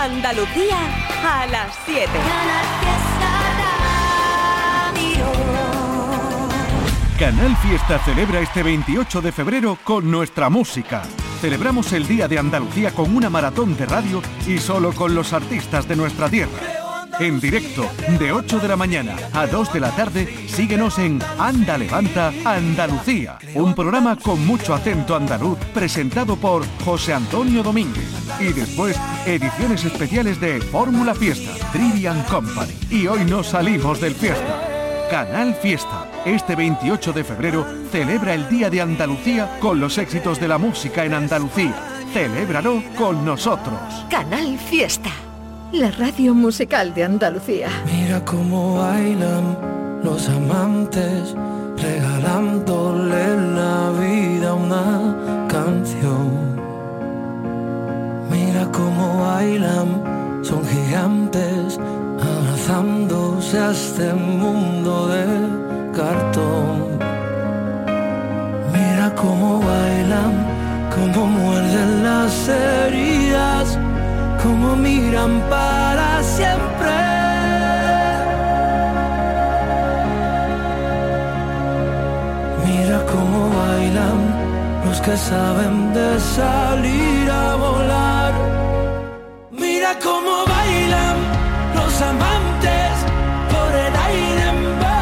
Andalucía a las 7. Canal Fiesta celebra este 28 de febrero con nuestra música. Celebramos el Día de Andalucía con una maratón de radio y solo con los artistas de nuestra tierra. En directo, de 8 de la mañana a 2 de la tarde, síguenos en Anda Levanta Andalucía, un programa con mucho acento andaluz presentado por José Antonio Domínguez. Y después, ediciones especiales de Fórmula Fiesta, Trivian Company. Y hoy nos salimos del fiesta. Canal Fiesta. Este 28 de febrero celebra el Día de Andalucía con los éxitos de la música en Andalucía. Celébralo con nosotros. Canal Fiesta la radio musical de Andalucía. Mira cómo bailan los amantes, regalándole la vida una canción. Cómo bailan, son gigantes, abrazándose a este mundo de cartón. Mira cómo bailan, cómo muerden las heridas como miran para siempre. Mira cómo bailan los que saben de salir a volar. Mira cómo bailan los amantes por el aire emborrachándose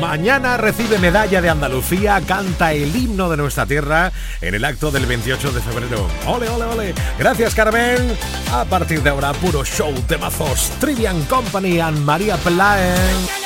Mañana recibe medalla de Andalucía, canta el himno de nuestra tierra en el acto del 28 de febrero. ¡Ole, ole, ole! Gracias, Carmen. A partir de ahora, puro show de mazos. Trivian Company and María Pelae.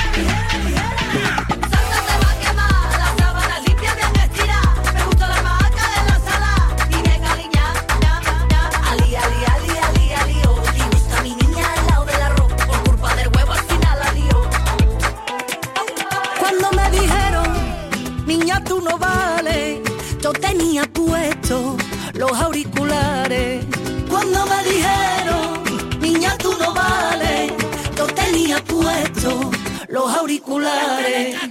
los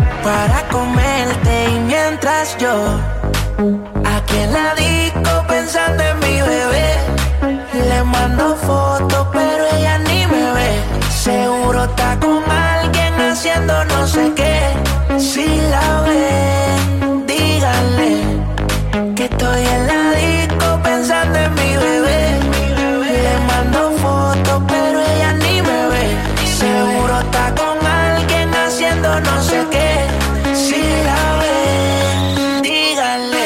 para comerte. Y mientras yo aquí en la disco pensando en mi bebé, le mando fotos, pero ella ni me ve. Seguro está con alguien haciendo no sé qué. Si la ve que estoy en la disco pensando en mi bebé. Le mando fotos, pero ella ni me ve. Seguro está con alguien haciendo no sé qué. Si la ve, díganle.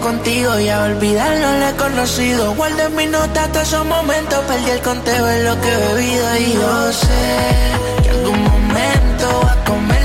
contigo y a olvidarlo le he conocido. Guardo en mi nota todos esos momentos, perdí el conteo en lo que he bebido y yo sé que algún momento va a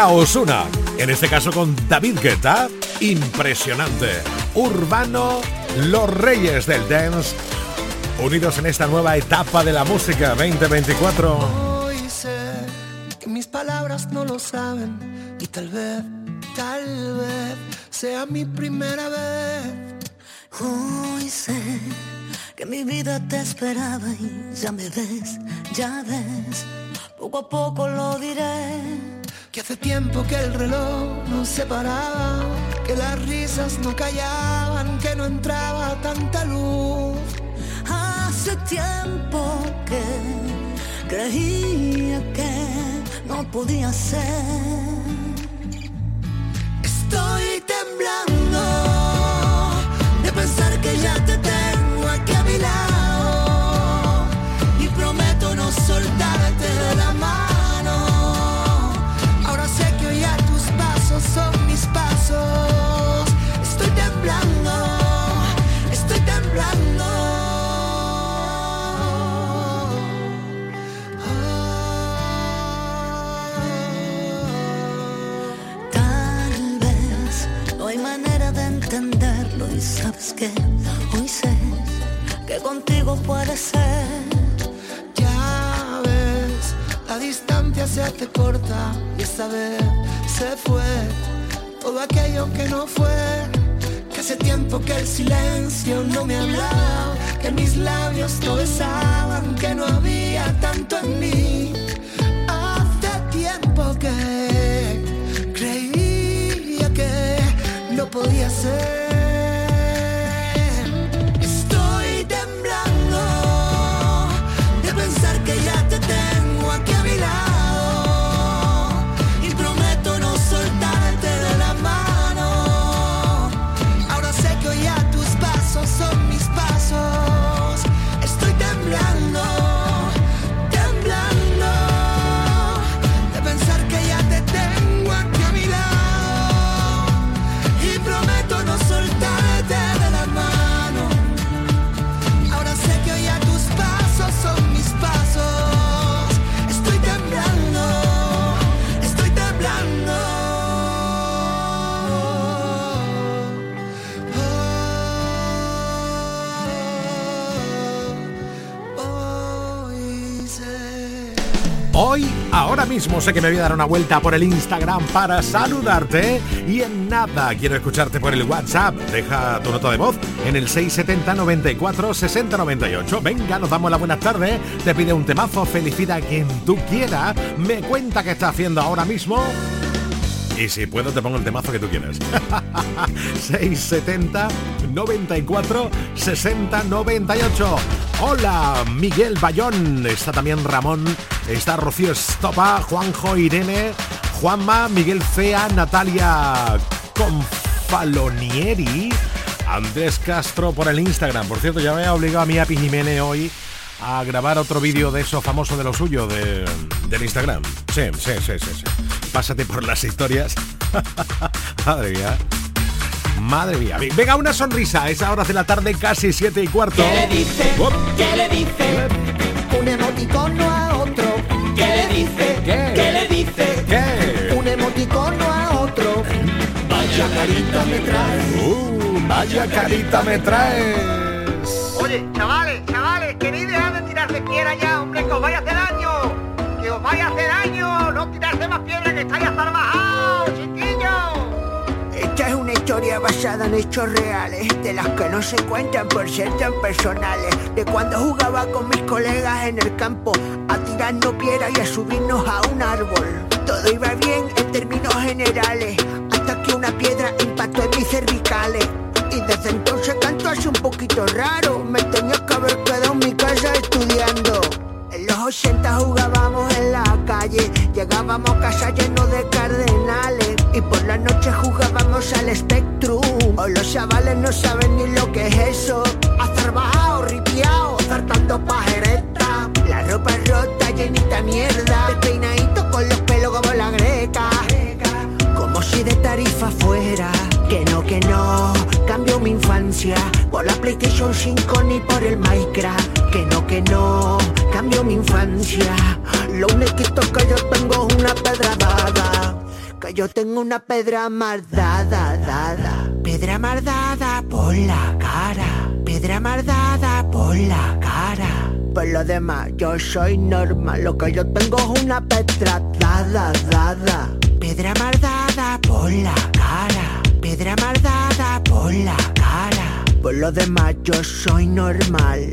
toca Osuna. En este caso con David Guetta. Impresionante. Urbano, los reyes del dance. Unidos en esta nueva etapa de la música 2024. Hoy sé que mis palabras no lo saben. Y tal vez, tal vez sea mi primera vez. Hoy sé que mi vida te esperaba y ya me ves, ya ves, poco a poco que las risas no callaban, que no entraba tanta luz. Hace tiempo que creía que no podía ser. Estoy temblando de pensar que ya te tengo aquí a mi lado sé que me voy a dar una vuelta por el Instagram para saludarte y en nada quiero escucharte por el WhatsApp. Deja tu nota de voz en el 670 94 60 98. Venga, nos damos la buenas tardes. Te pide un temazo, felicita quien tú quieras. Me cuenta qué está haciendo ahora mismo. Y si puedo te pongo el temazo que tú quieras. 670 94 60 98. Hola, Miguel Bayón. Está también Ramón. Está Rocío Estopa, Juanjo Irene, Juanma, Miguel Fea, Natalia Confalonieri, Andrés Castro por el Instagram. Por cierto, ya me ha obligado a mí a Piñimene hoy a grabar otro vídeo de eso famoso de lo suyo de, del Instagram. Sí, sí, sí, sí, sí. Pásate por las historias. Madre mía. Madre mía. Venga, una sonrisa. Es horas de la tarde, casi siete y cuarto. ¿Qué le dice? ¿Qué le dice? Un emoticono a otro. ¿Qué le dice? ¿Qué? ¿Qué le dice? ¿Qué? Un emoticono a otro. Vaya carita me trae. Uh, vaya carita me traes. Oye, chavales, chavales, queréis dejar de tirar de piedra ya, hombre, que os vaya a hacer daño. Que os vaya a hacer daño. No tirarse más piedra que estáis hasta bajados, chiquillos. Esta es una historia basada en hechos reales, de las que no se cuentan por ser tan personales. De cuando jugaba con mis colegas en el campo, a tirarnos piedra y a subirnos a un árbol. Todo iba bien en términos generales, hasta que una piedra impactó en mis cervicales. Y desde entonces canto así un poquito raro, me tenía que haber En los 80 jugábamos en la calle, llegábamos a casa llenos de cardenales y por la noche jugábamos al Spectrum. Hoy los chavales no saben ni lo que es eso. Azar bajado, ripiao, zartando pajereta. La ropa rota, llenita mierda. Despeinadito con los pelos como la greca. Como si de tarifa fuera. Que no, que no, mi infancia por la PlayStation 5 ni por el Minecraft. Que no, que no, cambió mi infancia. Lo único que yo tengo es una pedra dada. Que yo tengo una pedra mardada, dada. Pedra mardada por la cara. Pedra mardada por la cara. Por lo demás, yo soy normal. Lo que yo tengo es una pedra dada, dada. Pedra mardada por la cara. Pedra mardada por la cara. Por lo demás, yo soy normal.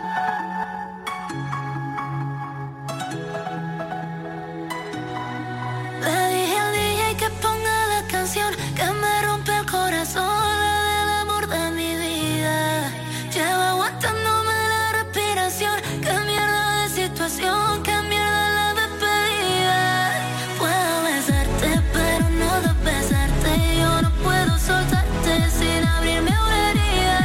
sola del amor de mi vida. Lleva aguantándome la respiración. Qué mierda de situación, qué mierda la despedida. Puedo besarte, pero no besarte. Yo no puedo soltarte sin abrirme una herida.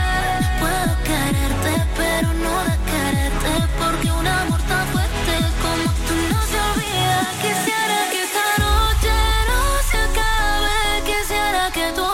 Puedo quererte, pero no de quererte. Porque un amor tan fuerte como tú no se olvida. Quisiera que esta noche no se acabe. Quisiera que tú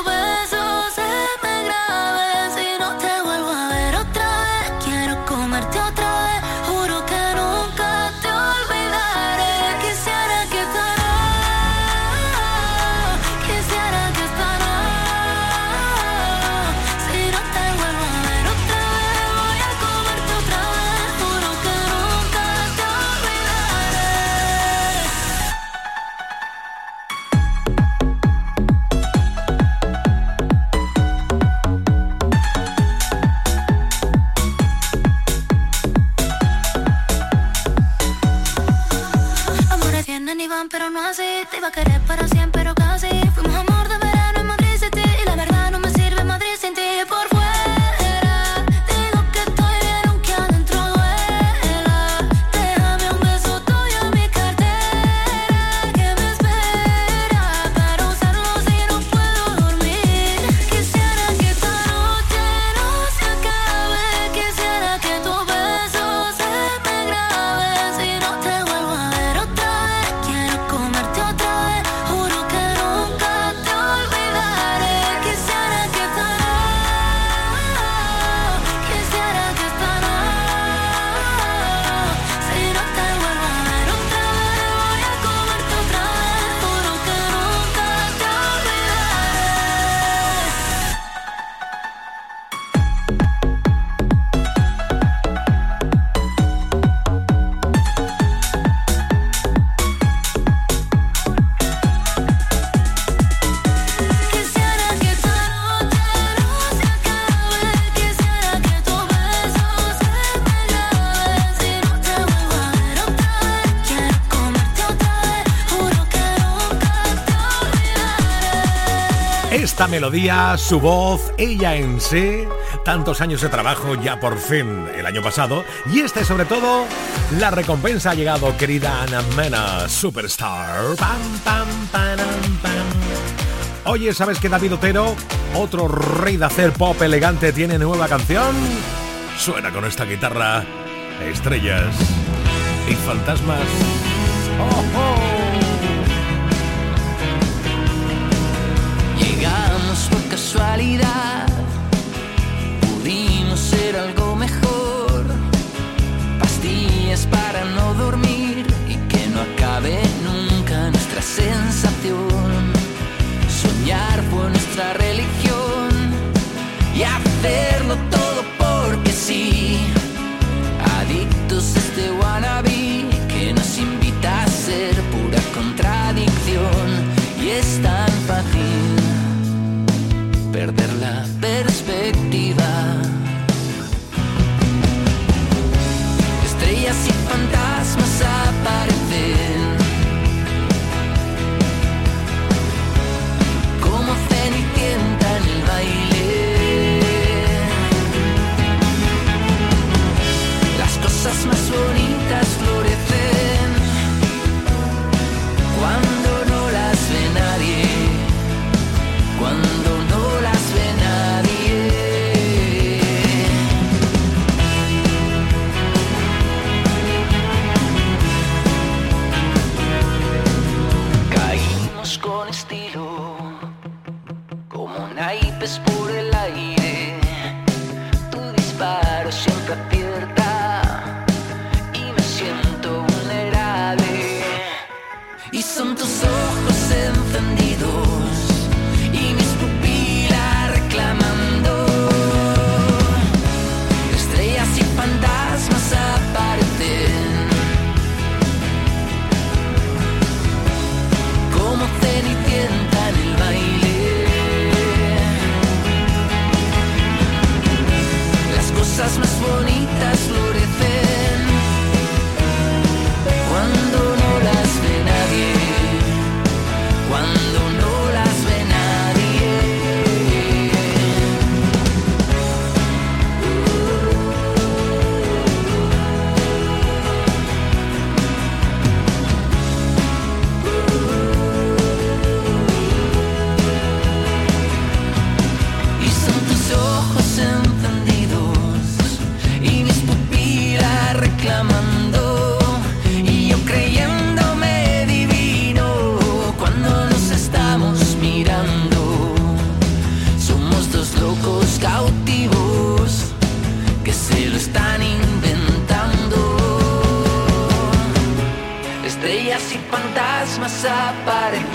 melodía, su voz, ella en sí, tantos años de trabajo ya por fin el año pasado y este sobre todo, la recompensa ha llegado querida Ana Mena, Superstar. Pam, pam, pam, Oye, ¿sabes que David Otero, otro rey de hacer pop elegante, tiene nueva canción? Suena con esta guitarra, estrellas y fantasmas. ¡Oh, oh! Pudimos ser algo mejor. Pastillas para no dormir y que no acabe nunca nuestra sensación. Soñar fue nuestra religión y hacerlo todo porque sí. La perspectiva. Hay por el aire, tu disparo siempre acierta y me siento vulnerable. Y son tus ojos encendidos. Fantasmas aparecen.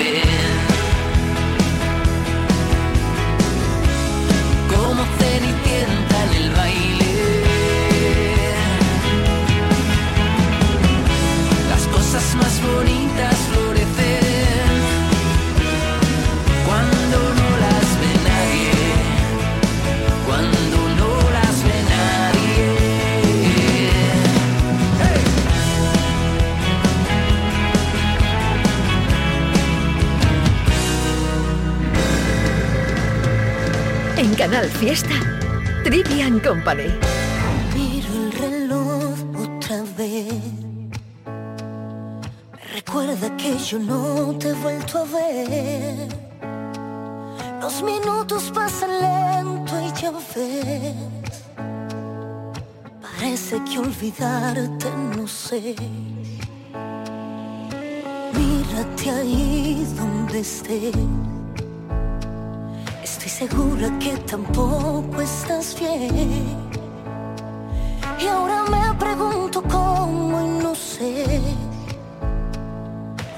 Canal Fiesta, Trivian Company. Miro el reloj otra vez. Recuerda que yo no te he vuelto a ver. Los minutos pasan lento y ya ves. Parece que olvidarte no sé. Mírate ahí donde estés. Segura que tampoco estás bien. Y ahora me pregunto cómo y no sé.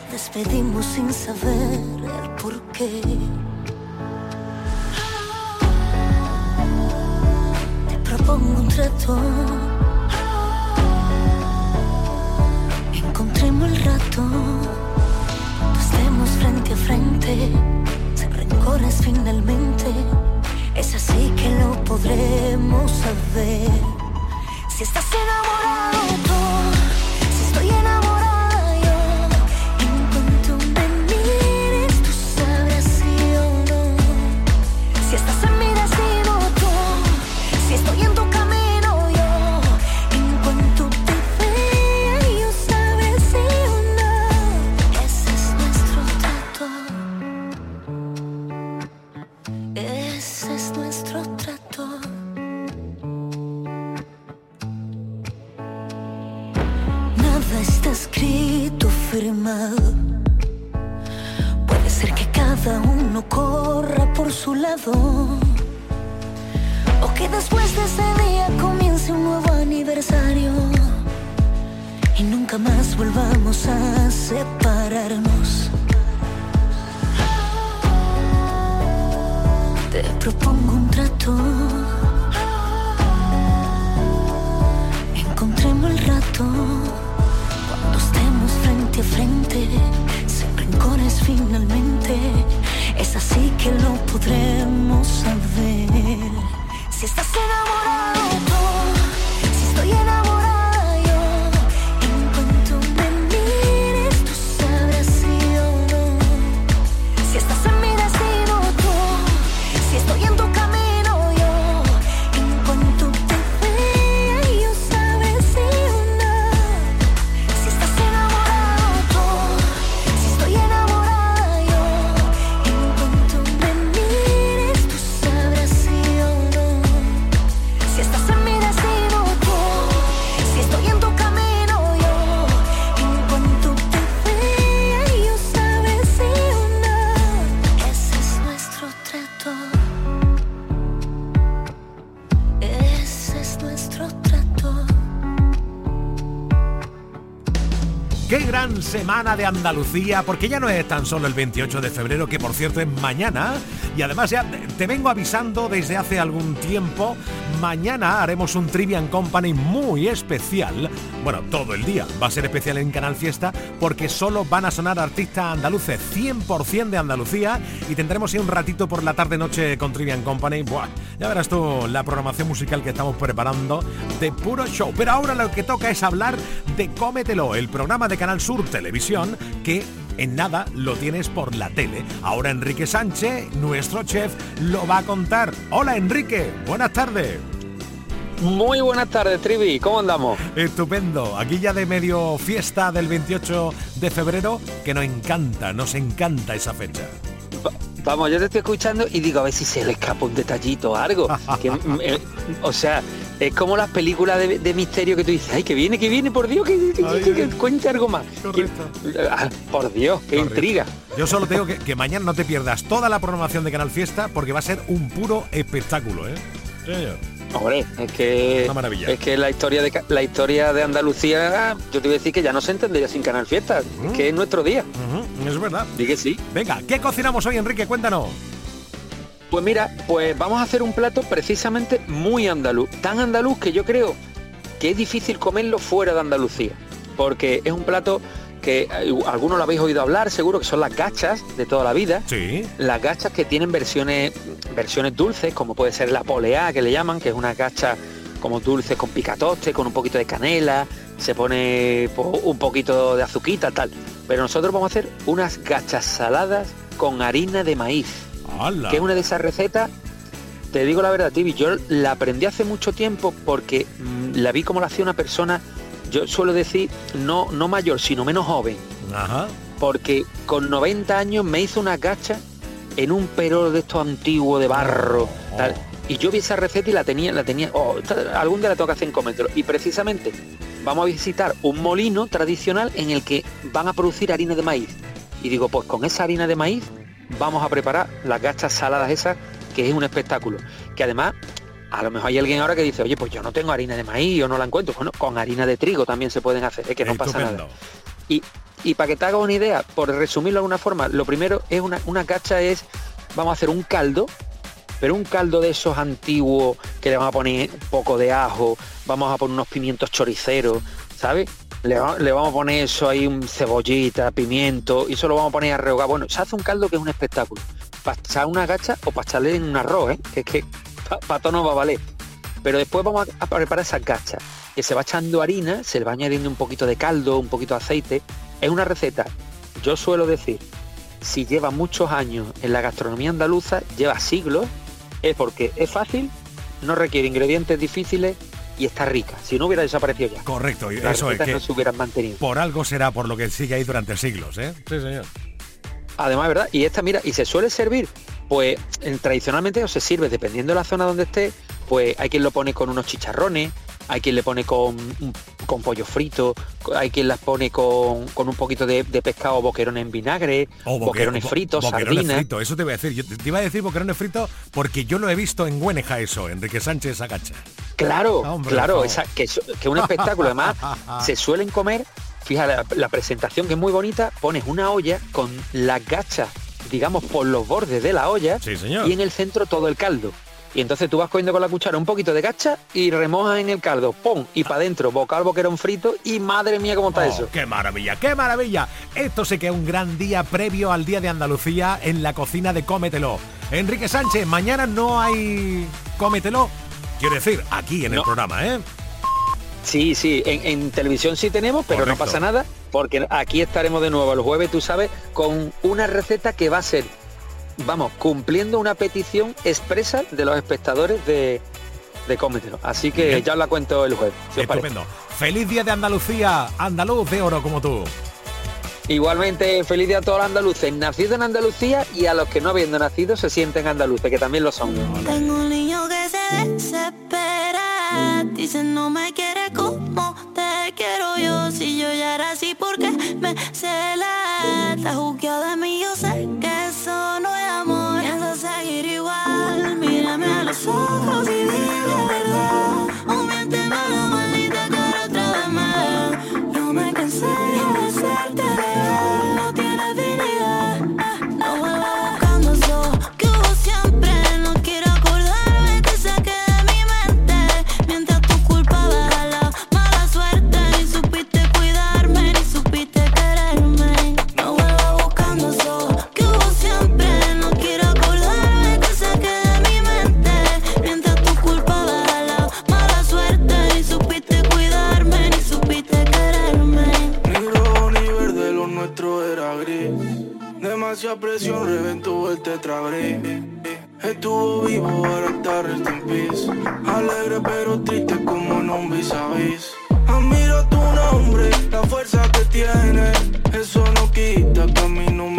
Despedimos sin saber el por qué. Te propongo un trato. Encontremos el rato. Estemos frente a frente rencores finalmente. Es así que lo podremos saber. Si estás enamorado O que después de ese día comience un nuevo aniversario. Y nunca más volvamos a separarnos. Te propongo un trato. Encontremos el rato. Cuando estemos frente a frente, sin rencores finalmente. Es así que lo podremos saber. Si estás enamorado semana de Andalucía, porque ya no es tan solo el 28 de febrero, que por cierto es mañana, y además ya te vengo avisando desde hace algún tiempo, mañana haremos un Trivian Company muy especial, bueno, todo el día va a ser especial en Canal Fiesta, porque solo van a sonar artistas andaluces 100% de Andalucía, y tendremos un ratito por la tarde-noche con Trivian Company, ya verás tú la programación musical que estamos preparando de puro show, pero ahora lo que toca es hablar de Cómetelo, el programa de Canal Sur Televisión que en nada lo tienes por la tele. Ahora Enrique Sánchez, nuestro chef, lo va a contar. Hola Enrique, buenas tardes. Muy buenas tardes, Trivi. ¿Cómo andamos? Estupendo. Aquí ya de medio fiesta del 28 de febrero, que nos encanta, nos encanta esa fecha. Vamos, yo te estoy escuchando y digo a ver si se le escapa un detallito o algo. Eh, o sea, es como las películas de, misterio que tú dices, ay, que viene, que viene, por Dios, que, cuente algo más. Ah, por Dios, qué intriga. Yo solo tengo que, que mañana no te pierdas toda la programación de Canal Fiesta porque va a ser un puro espectáculo, ¿eh? Hombre, es que es que la historia de la historia de Andalucía, yo te voy a decir que ya no se entendería sin Canal Fiesta, que es nuestro día. es verdad. Dije sí. Venga, ¿qué cocinamos hoy, Enrique? Cuéntanos. Pues mira, pues vamos a hacer un plato precisamente muy andaluz, tan andaluz que yo creo que es difícil comerlo fuera de Andalucía, porque es un plato que eh, algunos lo habéis oído hablar, seguro que son las gachas de toda la vida. Sí. Las gachas que tienen versiones versiones dulces, como puede ser la polea que le llaman, que es una gacha como dulce con picatoste, con un poquito de canela, se pone un poquito de azuquita, tal. Pero nosotros vamos a hacer unas gachas saladas con harina de maíz que es una de esas recetas, te digo la verdad, Tibi, yo la aprendí hace mucho tiempo porque mm, la vi como la hacía una persona, yo suelo decir, no, no mayor, sino menos joven. Porque con 90 años me hizo una gacha en un perol de estos antiguos de barro. Oh. Tal. Y yo vi esa receta y la tenía, la tenía, oh, algún día la tengo que hacer en coméntelo. Y precisamente vamos a visitar un molino tradicional en el que van a producir harina de maíz. Y digo, pues con esa harina de maíz vamos a preparar las gachas saladas esas, que es un espectáculo. Que además, a lo mejor hay alguien ahora que dice, oye, pues yo no tengo harina de maíz, o no la encuentro. Bueno, con harina de trigo también se pueden hacer, es que no pasa nada. Y, y para que te hagas una idea, por resumirlo de alguna forma, lo primero es una, una gacha es, vamos a hacer un caldo, pero un caldo de esos antiguos que le vamos a poner un poco de ajo, vamos a poner unos pimientos choriceros, ¿sabes? Le, vamos a poner eso ahí, un cebollita, pimiento, y eso lo vamos a poner a rehogar. Bueno, se hace un caldo que es un espectáculo. Para echar una gacha o para echarle en un arroz, ¿eh? que es que para todo no va a valer. Pero después vamos a, preparar esa gacha que se va echando harina, se le va añadiendo un poquito de caldo, un poquito de aceite. Es una receta, yo suelo decir, si lleva muchos años en la gastronomía andaluza, lleva siglos, es porque es fácil, no requiere ingredientes difíciles y está rica. Si no hubiera desaparecido ya. Correcto, y eso es que no se hubieran mantenido. Por algo será por lo que sigue ahí durante siglos, ¿eh? Sí, señor. Además, ¿verdad? Y esta, mira, y se suele servir, pues tradicionalmente o se sirve, dependiendo de la zona donde esté, pues hay quien lo pone con unos chicharrones, hay quien le pone con, con pollo frito, hay quien las pone con, con un poquito de, pescado boquerones en vinagre, o boquerones fritos, sardinas. eso te voy a decir. Yo te iba a decir boquerones fritos porque yo lo he visto en Güeneja eso, Enrique Sánchez Agacha. Claro, claro, esa, que, que un espectáculo. Además, se suelen comer, fíjate, la, presentación que es muy bonita, pones una olla con la gacha, digamos, por los bordes de la olla y en el centro todo el caldo. Y entonces tú vas cogiendo con la cuchara un poquito de gacha y remojas en el caldo, ¡pum! Y para adentro, bocal boquerón frito y madre mía cómo está oh, eso. ¡Qué maravilla, qué maravilla! Esto sé que es un gran día previo al Día de Andalucía en la cocina de Cómetelo. Enrique Sánchez, mañana no hay Cómetelo. Quiero decir, aquí en el programa, ¿eh? Sí, sí, en, televisión sí tenemos, pero no pasa nada, porque aquí estaremos de nuevo el jueves, tú sabes, con una receta que va a ser vamos, cumpliendo una petición expresa de los espectadores de, de Cómetelo. Así que ya os la cuento el jueves. Estupendo. Feliz día de Andalucía, andaluz de oro como tú. Igualmente, feliz día a todos los andaluces, nacidos en Andalucía y a los que no habiendo nacido se sienten andaluces, que también lo son. Tengo un niño que se desespera, dice no me quiere como te quiero yo, si yo ya era así porque me cela, está juzgado de mí, yo sé que eso no es amor, pienso seguir igual, mírame a los ojos y dime la verdad, o miénteme la maldita cara otra vez más, yo me cansé de demasiada presión, reventó el tetrabrick. Estuvo vivo, ahora está rest in peace. Alegre pero triste como en un vis a. Admiro tu nombre, la fuerza que tiene. Eso no quita que a mí no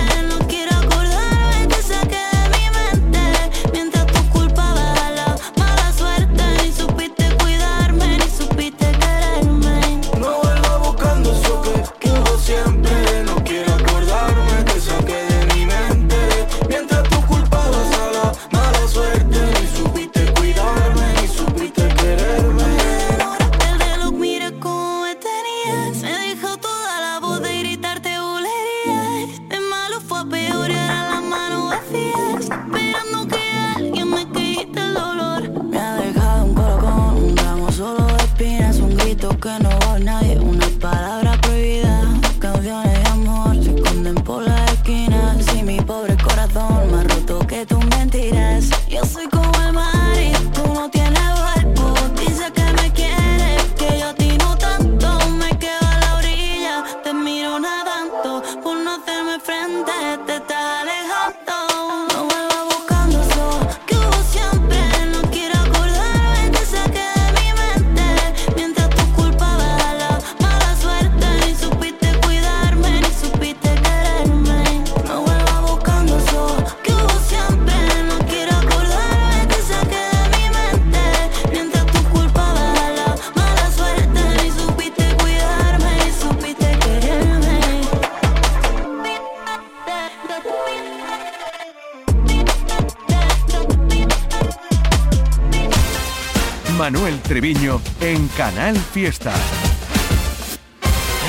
Canal Fiesta.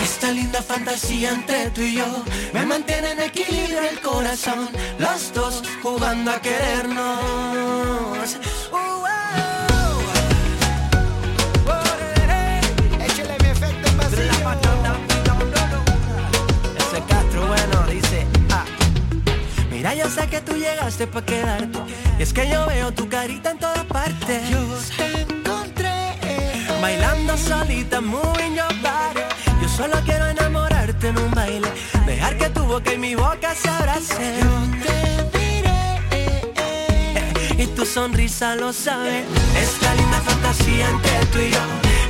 Esta linda fantasía entre tú y yo me mantiene en equilibrio el corazón. Los dos jugando a querernos. Uh, oh. Échale mi efecto en vacío. Ese Castro bueno dice, ah. Mira, yo sé que tú llegaste para quedarte. Y es que yo veo tu carita en todas partes. Yo. Bailando solita, moving your body. Yo solo quiero enamorarte en un baile. Dejar que tu boca y mi boca se abracen. Yo te diré. Y tu sonrisa lo sabe. Esta linda fantasía entre tú y yo.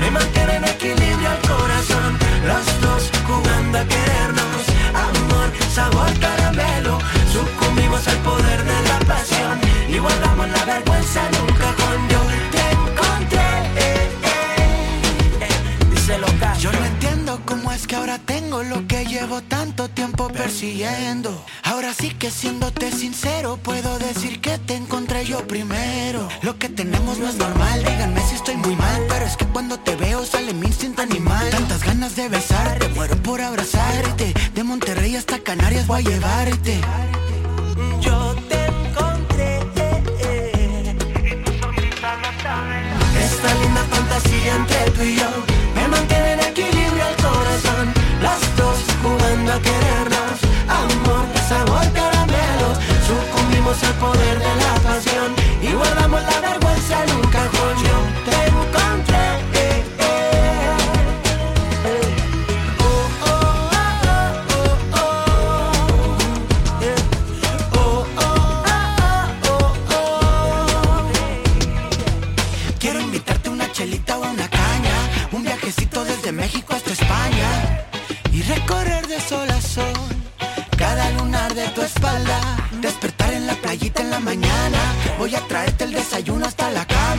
Me mantiene en equilibrio el corazón. Los dos jugando a querernos. Amor, sabor caramelo. Sucumbimos al poder de la pasión. Y guardamos la vergüenza en un cajón. Yo es que ahora tengo lo que llevo tanto tiempo persiguiendo. Ahora sí que siéndote sincero, puedo decir que te encontré yo primero. Lo que tenemos no es normal, díganme si estoy muy mal. Pero es que cuando te veo sale mi instinto animal. Tantas ganas de besarte, muero por abrazarte. De Monterrey hasta Canarias voy a llevarte. Yo te encontré. Esta linda fantasía entre tú y yo me mantiene jugando a querernos. Amor, sabor caramelo. Sucumbimos al poder de la pasión y guardamos la vergüenza en un cajón. Yo te encontré. eh, eh. Quiero invitarte una chelita o una caña, un viajecito desde México hasta España y recorrer de sol a sol cada lunar de tu espalda. Despertar en la playita en la mañana, voy a traerte el desayuno hasta la cama.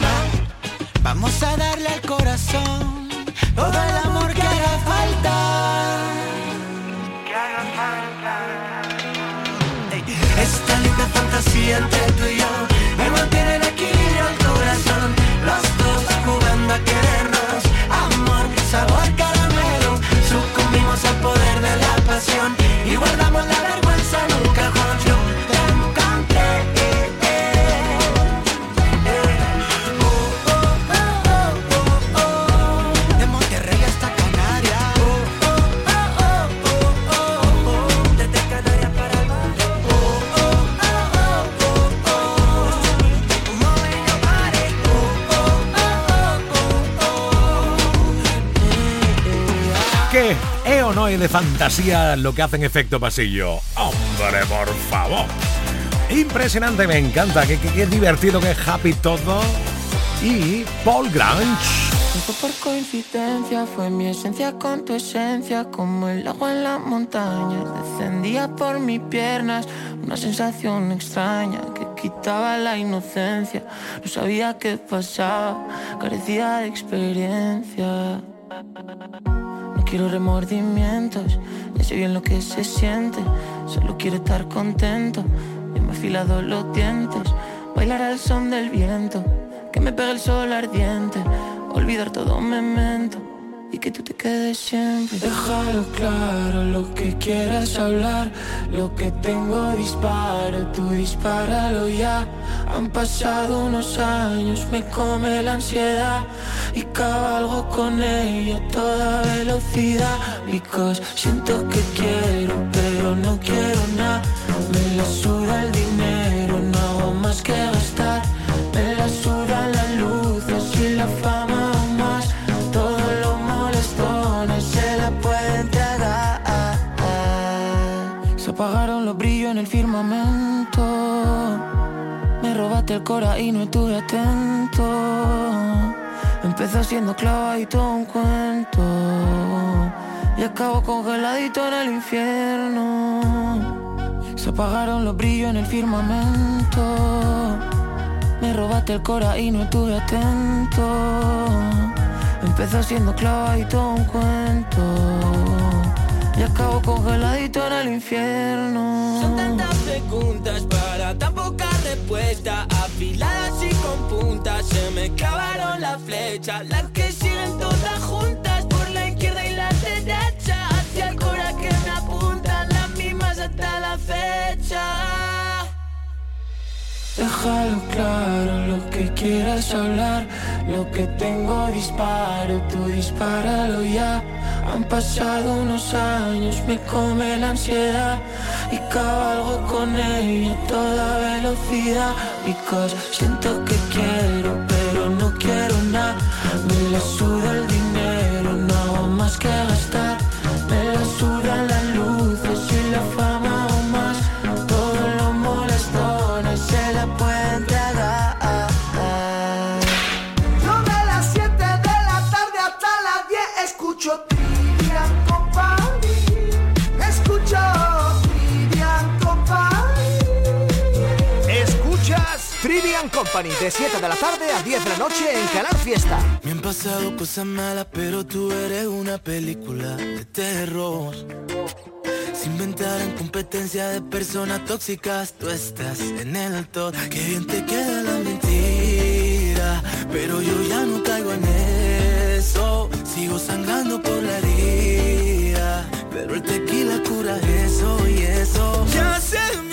De fantasía lo que hacen efecto pasillo? Hombre, por favor. Impresionante, me encanta, qué, qué, divertido, qué happy todo. Y Paul Grange. Por coincidencia, fue mi esencia con tu esencia, como el agua en las montañas. Descendía por mis piernas una sensación extraña que quitaba la inocencia. No sabía qué pasaba, carecía de experiencia. Quiero remordimientos, ya sé bien lo que se siente. Solo quiero estar contento. Ya me afilado los dientes, bailar al son del viento, que me pegue el sol ardiente, olvidar todo memento y que tú te quedes siempre. Déjalo claro, lo que quieras hablar, lo que tengo disparo, tú dispáralo ya. Han pasado unos años, me come la ansiedad y cabalgo con ella a toda velocidad. Because siento que quiero, pero no quiero nada. Me la suda el dinero, no hago más que gastar. El cora y no estuve atento. Empezó siendo clavadito un cuento. Y acabo congeladito en el infierno. Se apagaron los brillos en el firmamento. Me robaste el cora y no estuve atento. Empezó siendo clavadito un cuento. Y acabo congeladito en el infierno. Son tantas preguntas para tan poca respuesta. Afiladas y con puntas. Se me clavaron las flechas. Las que siguen todas juntas. Por la izquierda y la derecha. Hacia el cora que me apuntan. Las mismas hasta la fecha. Déjalo claro, lo que quieras hablar, lo que tengo disparo, tú dispáralo ya. Han pasado unos años, me come la ansiedad y cabalgo con ella a toda velocidad. Because siento que quiero, pero no quiero nada. Me la suda el dinero, no hago más que gastar. Me la suda la Company de 7 de la tarde a 10 de la noche en Canal Fiesta. Me han pasado cosas malas, pero tú eres una película de terror. Se inventaron competencia de personas tóxicas, tú estás en el top. Que bien te queda la mentira, pero yo ya no caigo en eso. Sigo sangrando por la herida, pero el tequila cura eso y eso. Ya se me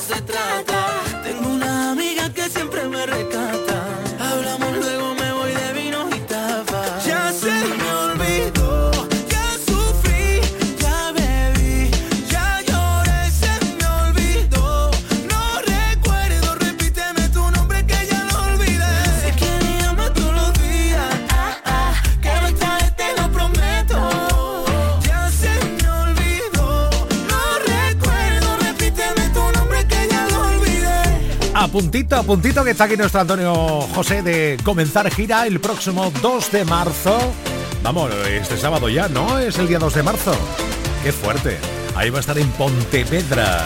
se trata. Puntito, a puntito que está aquí nuestro Antonio José de comenzar gira el próximo 2 de marzo. Vamos, este sábado ya, ¿no? Es el día 2 de marzo. Qué fuerte. Ahí va a estar en Pontevedra.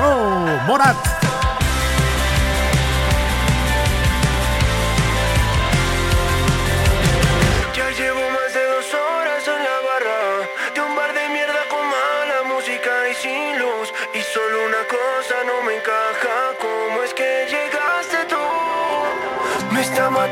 ¡Oh! ¡Morat!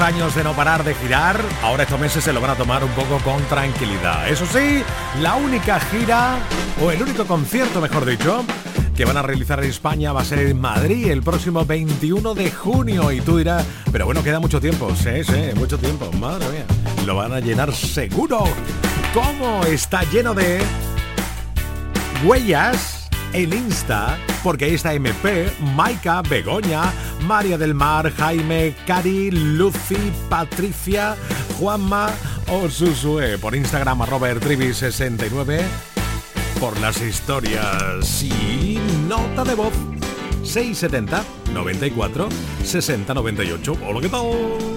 años de no parar de girar, ahora estos meses se lo van a tomar un poco con tranquilidad. Eso sí, la única gira, o el único concierto, mejor dicho, que van a realizar en España va a ser en Madrid el próximo 21 de junio. Y tú dirás, pero bueno, queda mucho tiempo. Sí, sí, mucho tiempo. Madre mía. Lo van a llenar seguro. ¿Cómo está lleno de huellas? El Insta, porque ahí está MP, Maika, Begoña, María del Mar, Jaime, Cari, Lucy, Patricia, Juanma o Susue. Por Instagram, Robert 69 por las historias y nota de voz 670 94 60 98. Hola, ¿qué tal? Hola,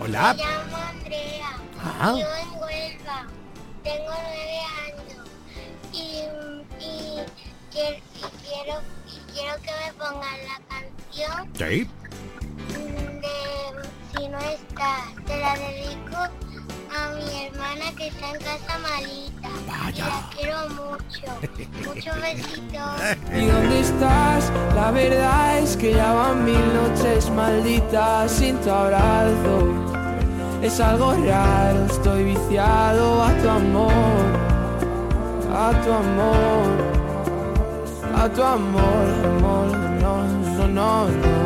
Hola. me llamo Andrea. Ah. Vivo en Huelva. Tengo nueve años. Y, y, quiero, y, quiero, y quiero que me pongan la canción ¿Sí? de Si no estás. Te la dedico a mi hermana que está en casa malita. Y la quiero mucho. Muchos besitos. ¿Y dónde estás? La verdad es que ya van mil noches malditas sin tu abrazo. Es algo raro, estoy viciado a tu amor, a tu amor, a tu amor, amor, no, no, no, no.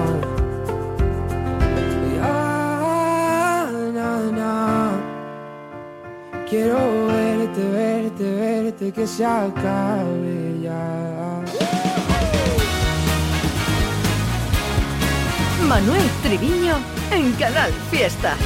Ya, na, na. Quiero verte, verte, verte, que se acabe ya. Manuel Triviño en Canal Fiesta.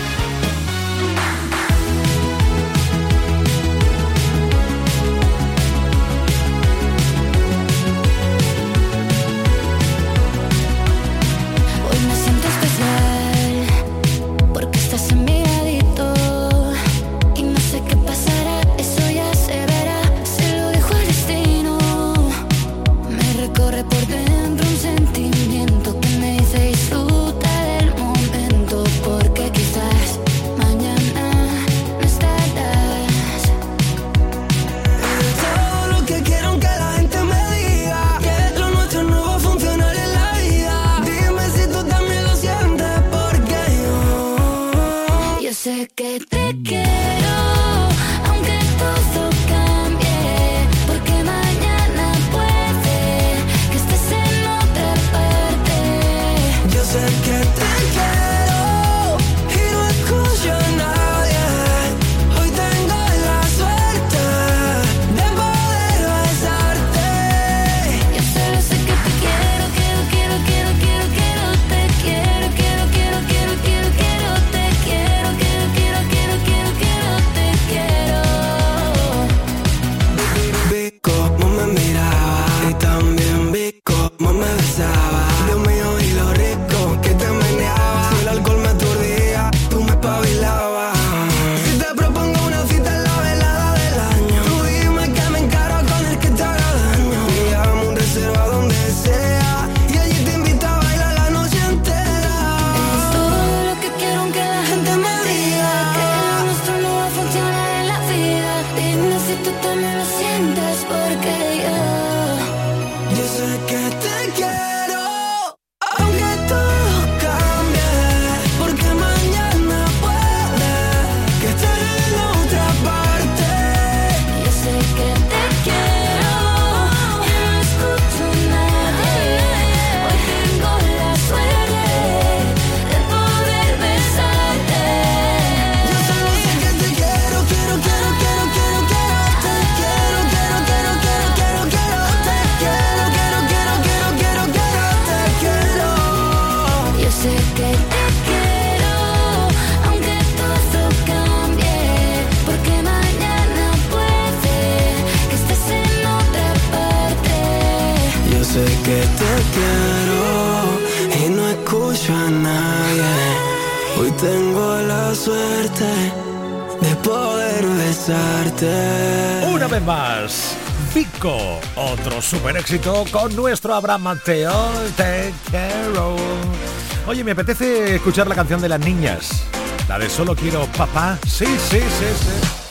Vez más, Vico, otro super éxito con nuestro Abraham Mateo. Te quiero. Oye, me apetece escuchar la canción de las niñas. La de Solo quiero papá. Sí, sí, sí, sí.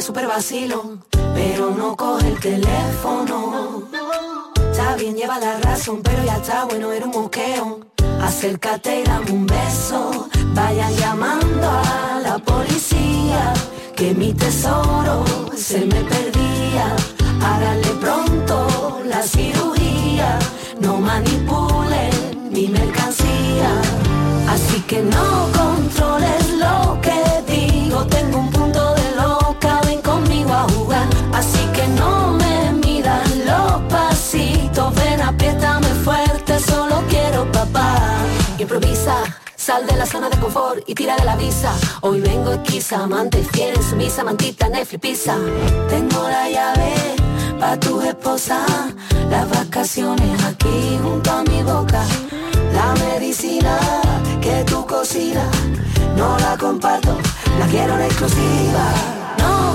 Super vacilón, pero no coge el teléfono. Está bien, lleva la razón, pero ya está bueno, era un moqueo. Acércate y dame un beso. Vayan llamando a la policía, que mi tesoro se me perdía. Háganle pronto la cirugía, no manipulen mi mercancía. Así que no controles lo que digo, tengo un apriétame fuerte, solo quiero papá. Improvisa. Sal de la zona de confort y tira de la visa. Hoy vengo esquiza, amante fiel, sumisa, mantita, Netflix, pizza. Tengo la llave pa' tu esposa. Las vacaciones aquí junto a mi boca. La medicina que tú cocinas, no la comparto, la quiero en exclusiva. No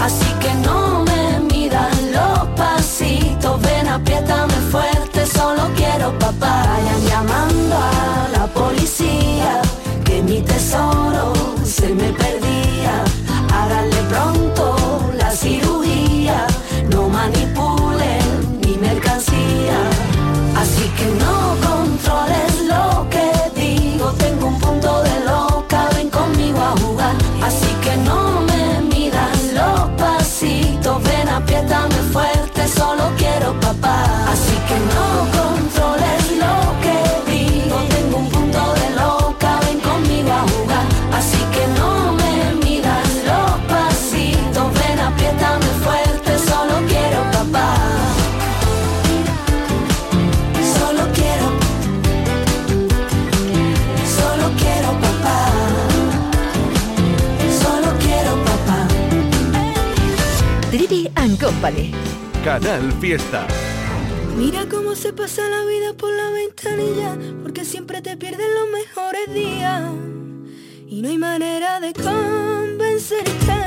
Así que no me midan los pasitos, ven apriétame fuerte, solo quiero papá. Vayan llamando a la policía, que mi tesoro se me perdía. Háganle pronto la cirugía, apriétame fuerte, solo quiero papá. Company. Canal Fiesta. Mira cómo se pasa la vida por la ventanilla, porque siempre te pierden los mejores días. Y no hay manera de convencerte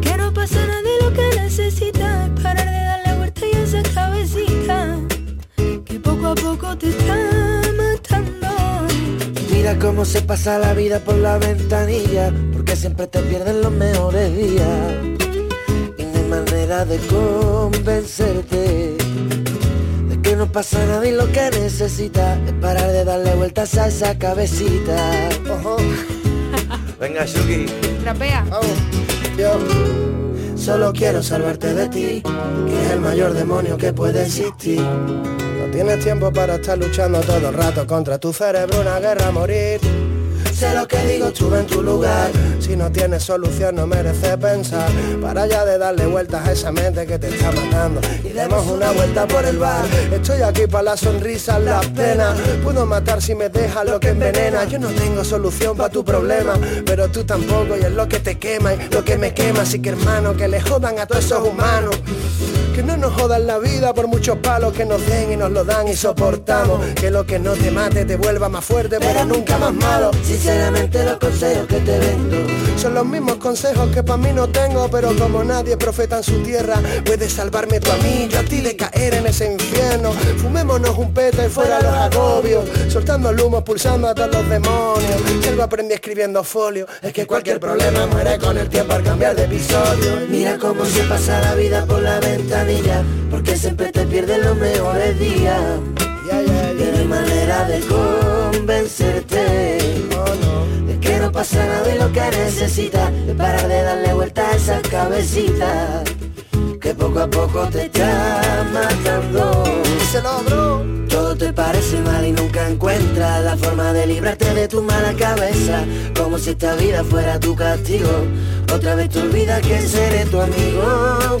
que no pasa nada de lo que necesitas. Es parar de darle vuelta y esa cabecita que poco a poco te está matando. Mira cómo se pasa la vida por la ventanilla, porque siempre te pierden los mejores días. Manera de convencerte de que no pasa nada y lo que necesitas es parar de darle vueltas a esa cabecita. Ojo. Venga, Shuki. Trapea. Yo solo quiero salvarte de ti, que es el mayor demonio que puede existir. No tienes tiempo para estar luchando todo el rato contra tu cerebro, una guerra a morir. Sé lo que digo, estuve en tu lugar. Si no tienes solución no merece pensar. Para ya de darle vueltas a esa mente que te está matando. Y demos una vuelta por el bar. Estoy aquí para las sonrisas, las penas. Puedo matar si me dejas lo que envenena. Yo no tengo solución para tu problema, pero tú tampoco y es lo que te quema y lo que me quema. Así que hermano, que le jodan a todos esos humanos. Que no nos jodan la vida por muchos palos que nos den y nos lo dan y soportamos. Que lo que no te mate te vuelva más fuerte, pero nunca más malo. Sinceramente los consejos que te vendo son los mismos consejos que para mí no tengo, pero como nadie profeta en su tierra, puedes salvarme tú a mí, yo a ti de caer en ese infierno. Fumémonos un peta y fuera los agobios, soltando el humo, pulsando a todos los demonios. Si algo aprendí escribiendo folio, es que cualquier problema muere con el tiempo al cambiar de episodio. Mira cómo se pasa la vida por porque siempre te pierden los mejores días. Y no hay manera de convencerte de que no pasa nada y lo que necesitas es parar de darle vuelta a esa cabecita que poco a poco te está matando. Díselo, bro. Todo te parece mal y nunca encuentras la forma de librarte de tu mala cabeza, como si esta vida fuera tu castigo. Otra vez te olvidas que seré tu amigo,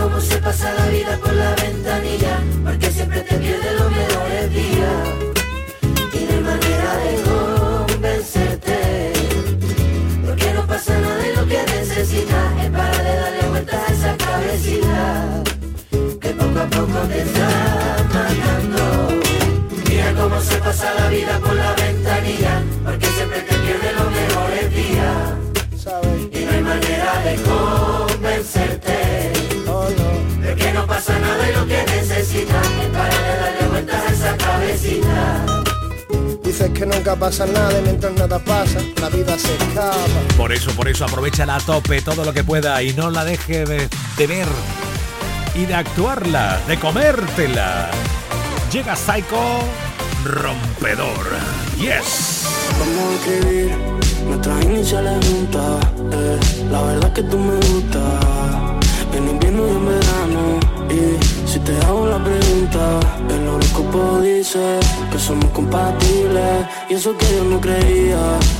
Cómo se pasa la vida por la ventanilla, porque siempre te pierden los mejores días. Y no hay manera de convencerte, porque no pasa nada y lo que necesitas es para de darle vueltas a esa cabecita, que poco a poco te está matando. Mira cómo se pasa la vida por la que nunca pasa nada y mientras nada pasa, la vida se escapa. Por eso, por eso, aprovechala a tope todo lo que pueda y no la deje de, de ver y de actuarla, de comértela. Llega Psycho rompedor. Yes. Vamos a escribir nuestras iniciales juntas. eh. La verdad que tú me gustas. En invierno y en verano. Y si te hago la pregunta, el horóscopo dice que somos compatibles. Y eso que yo no creía,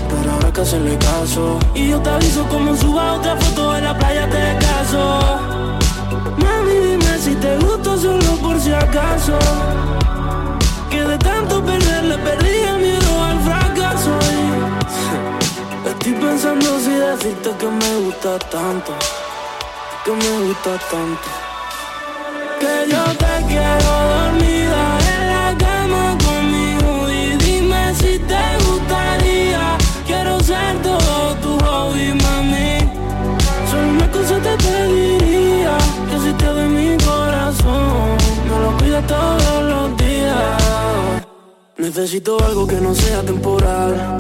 pero ahora que hacerle caso. Y yo te aviso como suba otra foto en la playa te caso. Mami, dime si te gusto solo por si acaso. Que de tanto perder le perdí el miedo al fracaso. Y estoy pensando si decirte que me gusta tanto. Que me gusta tanto. Todos los días. Necesito algo que no sea temporal.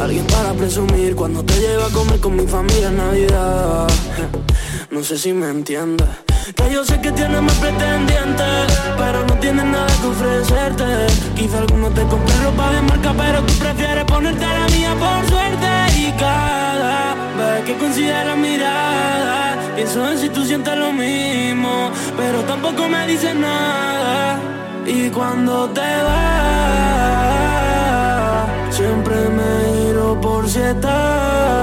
Alguien para presumir cuando te llevo a comer con mi familia en Navidad. No sé si me entiendes. Que yo sé que tienes más pretendientes, pero no tienes nada que ofrecerte. Quizá alguno te compre ropa de marca, pero tú prefieres ponerte la mía por suerte. Y cada vez que considero mirada, pienso saber si tú sientes lo mismo, pero tampoco me dices nada. Y cuando te vas, siempre me giro por si estás.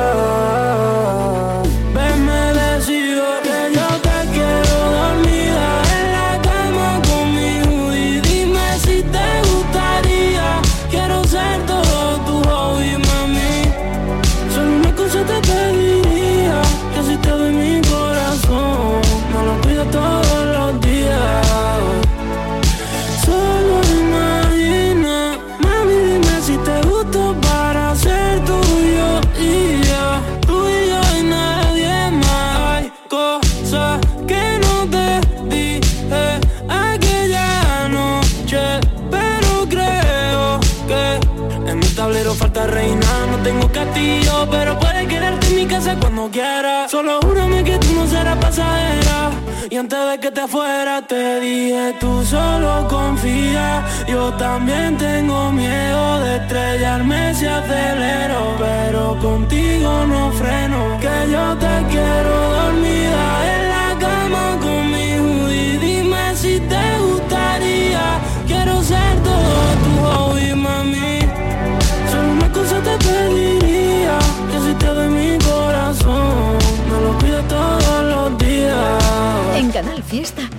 Pero puedes quedarte en mi casa cuando quieras. Solo júrame que tú no serás pasajera. Y antes de que te fuera te dije tú solo confía. Yo también tengo miedo de estrellarme si acelero Pero contigo no freno. Que yo te quiero dormida en la cama conmigo Y dime si te gustaría. Quiero ser todo tu hobby, mami Canal Fiesta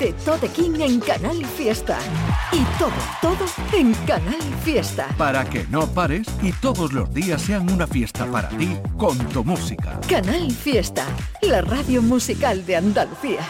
de Tote King en Canal Fiesta. Y todo, todo en Canal Fiesta. Para que no pares y todos los días sean una fiesta para ti con tu música. Canal Fiesta, la radio musical de Andalucía.